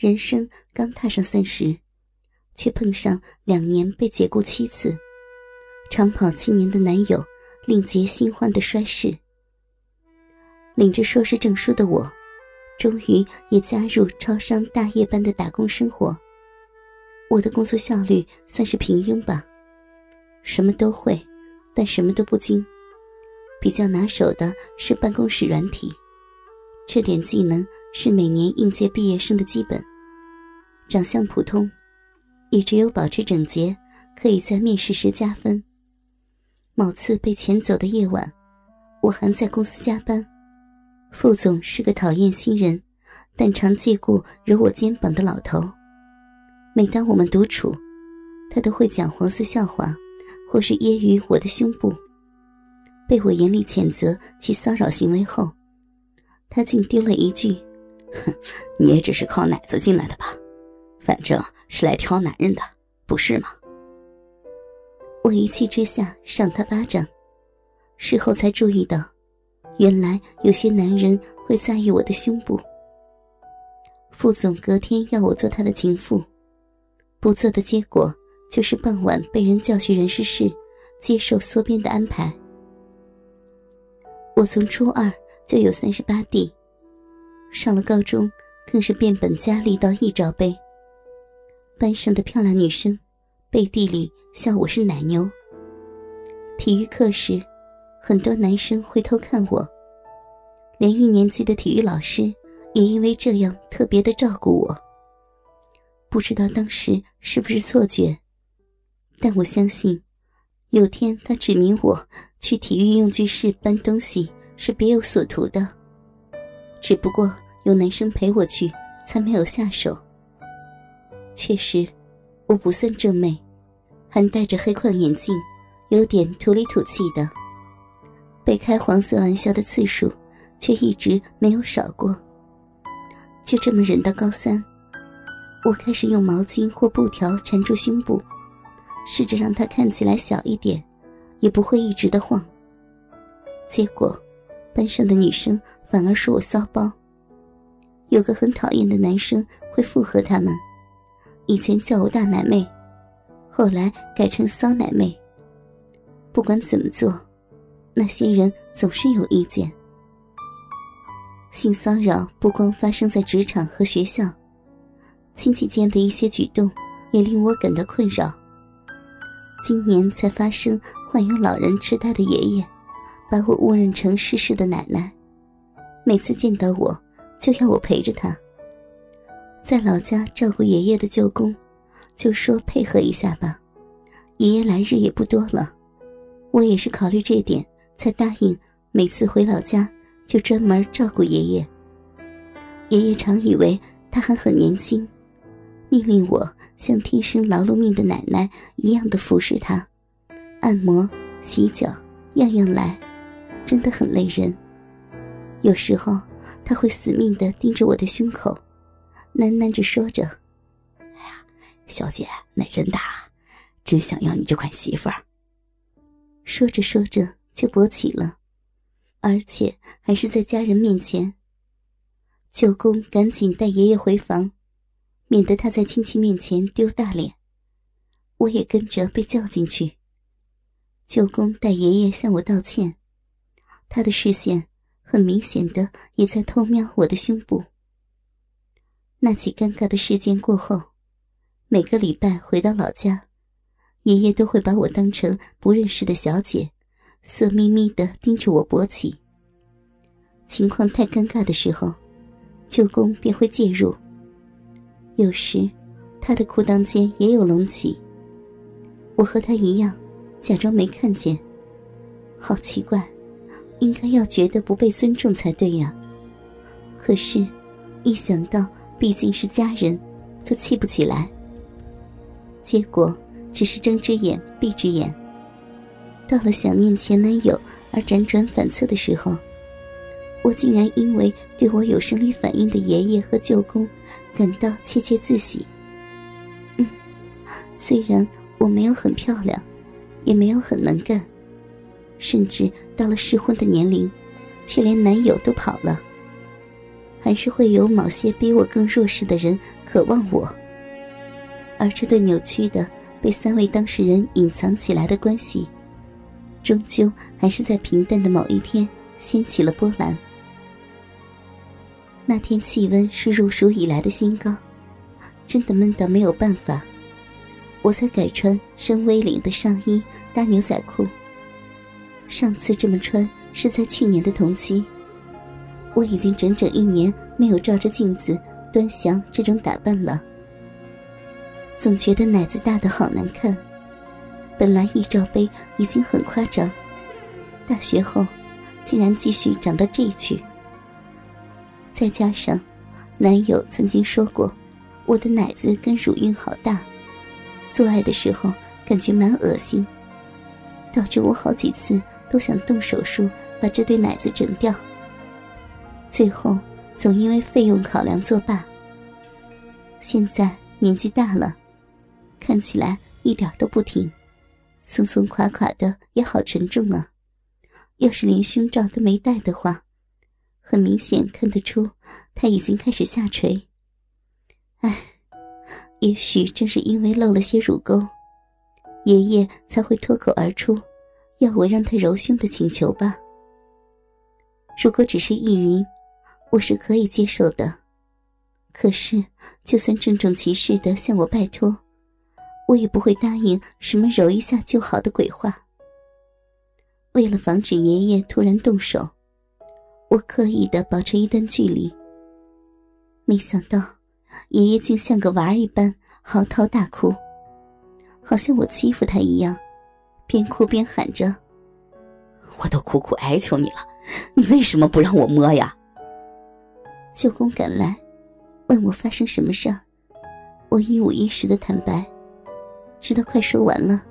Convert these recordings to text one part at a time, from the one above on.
人生刚踏上三十，却碰上两年被解雇七次、长跑七年的男友，另结新欢的衰事。领着硕士证书的我，终于也加入超商大夜班的打工生活。我的工作效率算是平庸吧，什么都会，但什么都不精。比较拿手的是办公室软体，这点技能是每年应届毕业生的基本。长相普通，也只有保持整洁，可以在面试时加分。某次被遣走的夜晚，我还在公司加班。副总是个讨厌新人，但常借故揉我肩膀的老头。每当我们独处，他都会讲黄色笑话，或是揶揄我的胸部。被我严厉谴责其骚扰行为后，他竟丢了一句：“哼，你也只是靠奶子进来的吧？”反正是来挑男人的，不是吗？我一气之下上他巴掌，事后才注意到，原来有些男人会在意我的胸部。副总隔天要我做他的情妇，不做的结果就是傍晚被人叫去人事室接受缩编的安排。我从初二就有三十八 D，上了高中更是变本加厉到一罩杯。班上的漂亮女生，背地里笑我是奶牛。体育课时，很多男生会偷看我，连一年级的体育老师也因为这样特别的照顾我。不知道当时是不是错觉，但我相信，有天他指明我去体育用具室搬东西是别有所图的，只不过有男生陪我去，才没有下手。确实，我不算正妹，还戴着黑框眼镜，有点土里土气的。被开黄色玩笑的次数，却一直没有少过。就这么忍到高三，我开始用毛巾或布条缠住胸部，试着让它看起来小一点，也不会一直的晃。结果，班上的女生反而说我骚包。有个很讨厌的男生会附和他们。以前叫我大奶妹，后来改成骚奶妹。不管怎么做，那些人总是有意见。性骚扰不光发生在职场和学校，亲戚间的一些举动也令我感到困扰。今年才发生患有老人痴呆的爷爷，把我误认成逝世的奶奶，每次见到我就要我陪着她。在老家照顾爷爷的舅公，就说配合一下吧。爷爷来日也不多了，我也是考虑这点才答应每次回老家就专门照顾爷爷。爷爷常以为他还很年轻，命令我像天生劳碌命的奶奶一样的服侍他，按摩、洗脚，样样来，真的很累人。有时候他会死命的盯着我的胸口。喃喃着说着：“哎呀，小姐奶真大，真想要你这款媳妇儿。”说着说着就勃起了，而且还是在家人面前。舅公赶紧带爷爷回房，免得他在亲戚面前丢大脸。我也跟着被叫进去。舅公带爷爷向我道歉，他的视线很明显的也在偷瞄我的胸部。那起尴尬的事件过后，每个礼拜回到老家，爷爷都会把我当成不认识的小姐，色眯眯的盯着我勃起。情况太尴尬的时候，舅公便会介入。有时，他的裤裆间也有隆起，我和他一样，假装没看见。好奇怪，应该要觉得不被尊重才对呀。可是，一想到……毕竟是家人，就气不起来。结果只是睁只眼闭只眼。到了想念前男友而辗转反侧的时候，我竟然因为对我有生理反应的爷爷和舅公感到窃窃自喜。嗯，虽然我没有很漂亮，也没有很能干，甚至到了适婚的年龄，却连男友都跑了。还是会有某些比我更弱势的人渴望我。而这对扭曲的、被三位当事人隐藏起来的关系，终究还是在平淡的某一天掀起了波澜。那天气温是入暑以来的新高，真的闷到没有办法。我才改穿深 V 领的上衣搭牛仔裤。上次这么穿是在去年的同期。我已经整整一年没有照着镜子端详这种打扮了。总觉得奶子大的好难看，本来一罩杯已经很夸张，大学后竟然继续长到这去。再加上男友曾经说过，我的奶子跟乳晕好大，做爱的时候感觉蛮恶心，导致我好几次都想动手术把这对奶子整掉。最后总因为费用考量作罢。现在年纪大了。看起来一点都不挺，松松垮垮的也好沉重啊！要是连胸罩都没戴的话，很明显看得出他已经开始下垂。唉，也许正是因为露了些乳沟，爷爷才会脱口而出要我让他揉胸的请求吧。如果只是意淫，我是可以接受的。可是，就算郑重其事的向我拜托。我也不会答应什么揉一下就好的鬼话。为了防止爷爷突然动手，我刻意的保持一段距离。没想到，爷爷竟像个娃儿一般嚎啕大哭，好像我欺负他一样，边哭边喊着：“我都苦苦哀求你了，你为什么不让我摸呀？”舅公赶来，问我发生什么事儿，我一五一十的坦白。直到快说完了，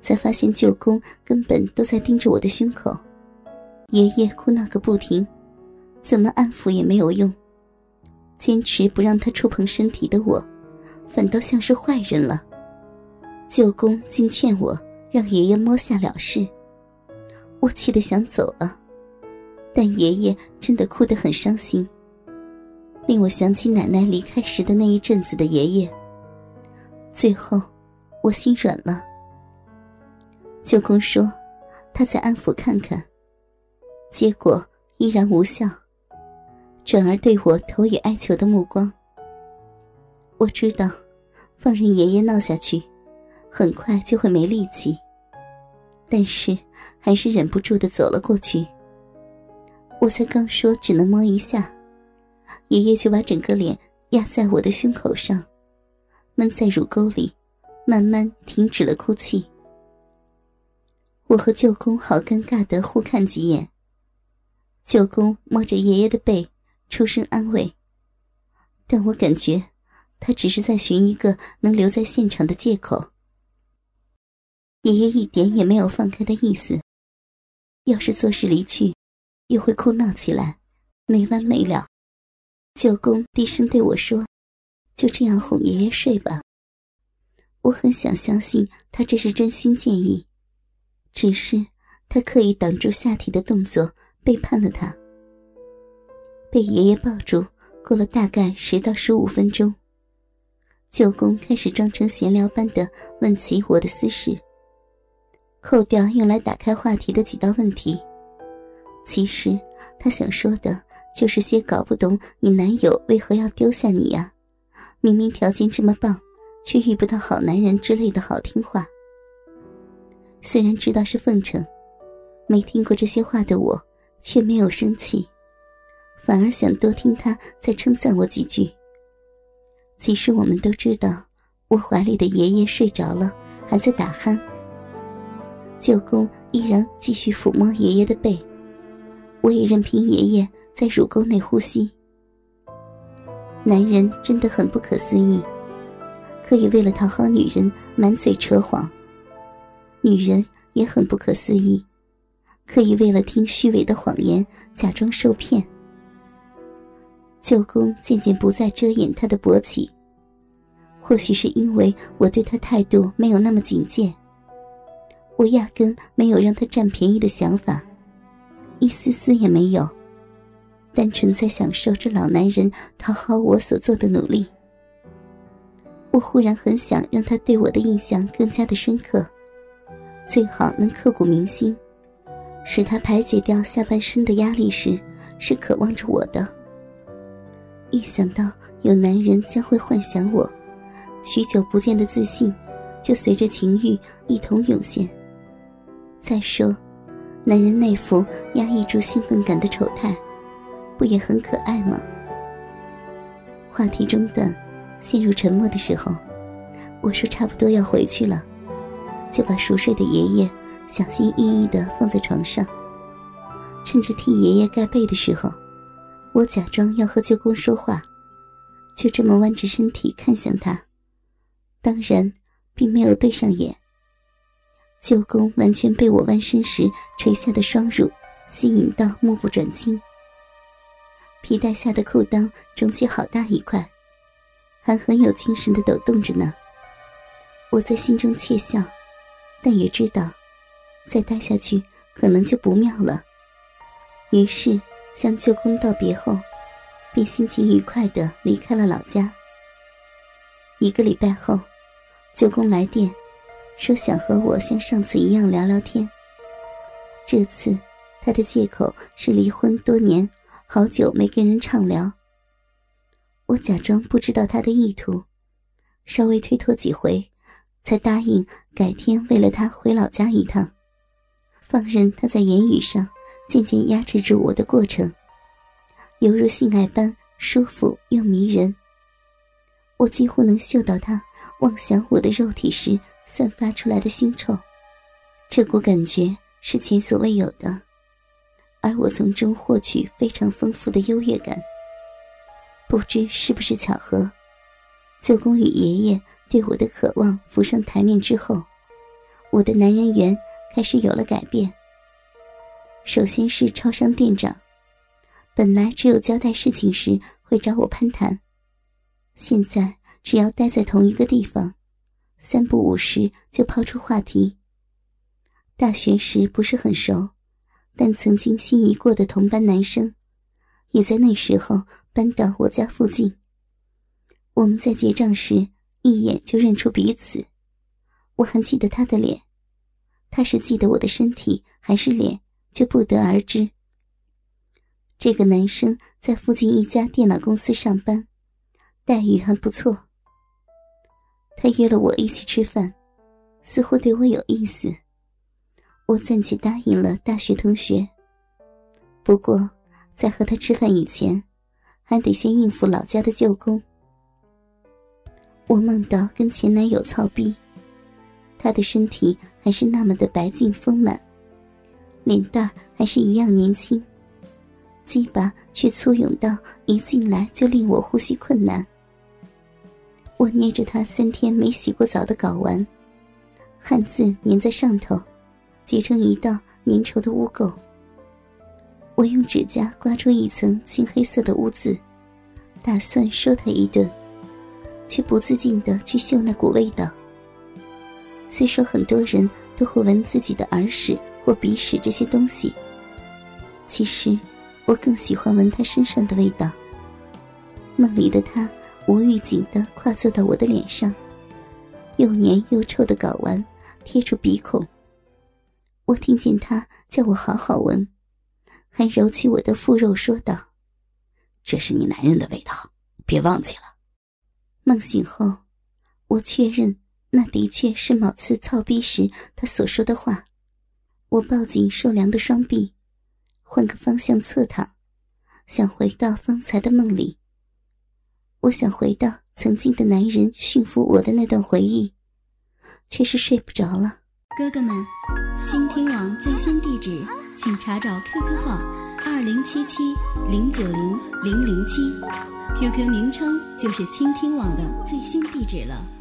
才发现舅公根本都在盯着我的胸口，爷爷哭闹个不停，怎么安抚也没有用。坚持不让他触碰身体的我，反倒像是坏人了。舅公竟劝我让爷爷摸下了事，我气得想走了，但爷爷真的哭得很伤心，令我想起奶奶离开时的那一阵子的爷爷。最后。我心软了。舅公说：“他在安抚看看。”结果依然无效，转而对我投以哀求的目光。我知道，放任爷爷闹下去，很快就会没力气。但是还是忍不住的走了过去。我才刚说只能摸一下，爷爷就把整个脸压在我的胸口上，闷在乳沟里。慢慢停止了哭泣。我和舅公好尴尬的互看几眼。舅公摸着爷爷的背，出声安慰，但我感觉他只是在寻一个能留在现场的借口。爷爷一点也没有放开的意思，要是做事离去，又会哭闹起来，没完没了。舅公低声对我说：“就这样哄爷爷睡吧。”我很想相信他这是真心建议，只是他刻意挡住下体的动作，背叛了他。被爷爷抱住，过了大概十到十五分钟，舅公开始装成闲聊般的问起我的私事，扣掉用来打开话题的几道问题，其实他想说的就是些搞不懂你男友为何要丢下你呀，明明条件这么棒。却遇不到好男人之类的好听话。虽然知道是奉承，没听过这些话的我却没有生气，反而想多听他再称赞我几句。其实我们都知道，我怀里的爷爷睡着了，还在打鼾。舅公依然继续抚摸爷爷的背，我也任凭爷爷在乳沟内呼吸。男人真的很不可思议。可以为了讨好女人满嘴扯谎，女人也很不可思议，可以为了听虚伪的谎言假装受骗。舅公渐渐不再遮掩他的勃起，或许是因为我对他态度没有那么警戒，我压根没有让他占便宜的想法，一丝丝也没有。单纯在享受这老男人讨好我所做的努力。我忽然很想让他对我的印象更加的深刻，最好能刻骨铭心，使他排解掉下半身的压力时，是渴望着我的。一想到有男人将会幻想我，许久不见的自信，就随着情欲一同涌现。再说，男人那副压抑住兴奋感的丑态，不也很可爱吗？话题中断。陷入沉默的时候，我说差不多要回去了，就把熟睡的爷爷小心翼翼地放在床上。趁着替爷爷盖被的时候，我假装要和舅公说话，就这么弯着身体看向他，当然并没有对上眼。舅公完全被我弯身时垂下的双乳吸引到，目不转睛。皮带下的裤裆肿起好大一块。还很有精神的抖动着呢，我在心中窃笑，但也知道，再待下去可能就不妙了。于是向舅公道别后，便心情愉快的离开了老家。一个礼拜后，舅公来电，说想和我像上次一样聊聊天。这次他的借口是离婚多年，好久没跟人畅聊。我假装不知道他的意图，稍微推脱几回，才答应改天为了他回老家一趟，放任他在言语上渐渐压制住我的过程，犹如性爱般舒服又迷人。我几乎能嗅到他妄想我的肉体时散发出来的腥臭，这股感觉是前所未有的，而我从中获取非常丰富的优越感。不知是不是巧合，舅公与爷爷对我的渴望浮上台面之后，我的男人缘开始有了改变。首先是超商店长，本来只有交代事情时会找我攀谈，现在只要待在同一个地方，三不五时就抛出话题。大学时不是很熟，但曾经心仪过的同班男生。也在那时候搬到我家附近。我们在结账时一眼就认出彼此，我还记得他的脸，他是记得我的身体还是脸，就不得而知。这个男生在附近一家电脑公司上班，待遇还不错。他约了我一起吃饭，似乎对我有意思，我暂且答应了。大学同学，不过。在和他吃饭以前，还得先应付老家的舅公。我梦到跟前男友操逼，他的身体还是那么的白净丰满，脸蛋还是一样年轻，鸡巴却粗勇到一进来就令我呼吸困难。我捏着他三天没洗过澡的睾丸，汗渍粘在上头，结成一道粘稠的污垢。我用指甲刮出一层青黑色的污渍，打算说他一顿，却不自禁的去嗅那股味道。虽说很多人都会闻自己的耳屎或鼻屎这些东西，其实我更喜欢闻他身上的味道。梦里的他无预警的跨坐到我的脸上，又黏又臭的睾丸贴住鼻孔，我听见他叫我好好闻。还揉起我的腹肉，说道：“这是你男人的味道，别忘记了。”梦醒后，我确认那的确是某次操逼时他所说的话。我抱紧受凉的双臂，换个方向侧躺，想回到方才的梦里。我想回到曾经的男人驯服我的那段回忆，却是睡不着了。哥哥们，倾听网最新地址。请查找 QQ 号二零七七零九零零零七，QQ 名称就是倾听网的最新地址了。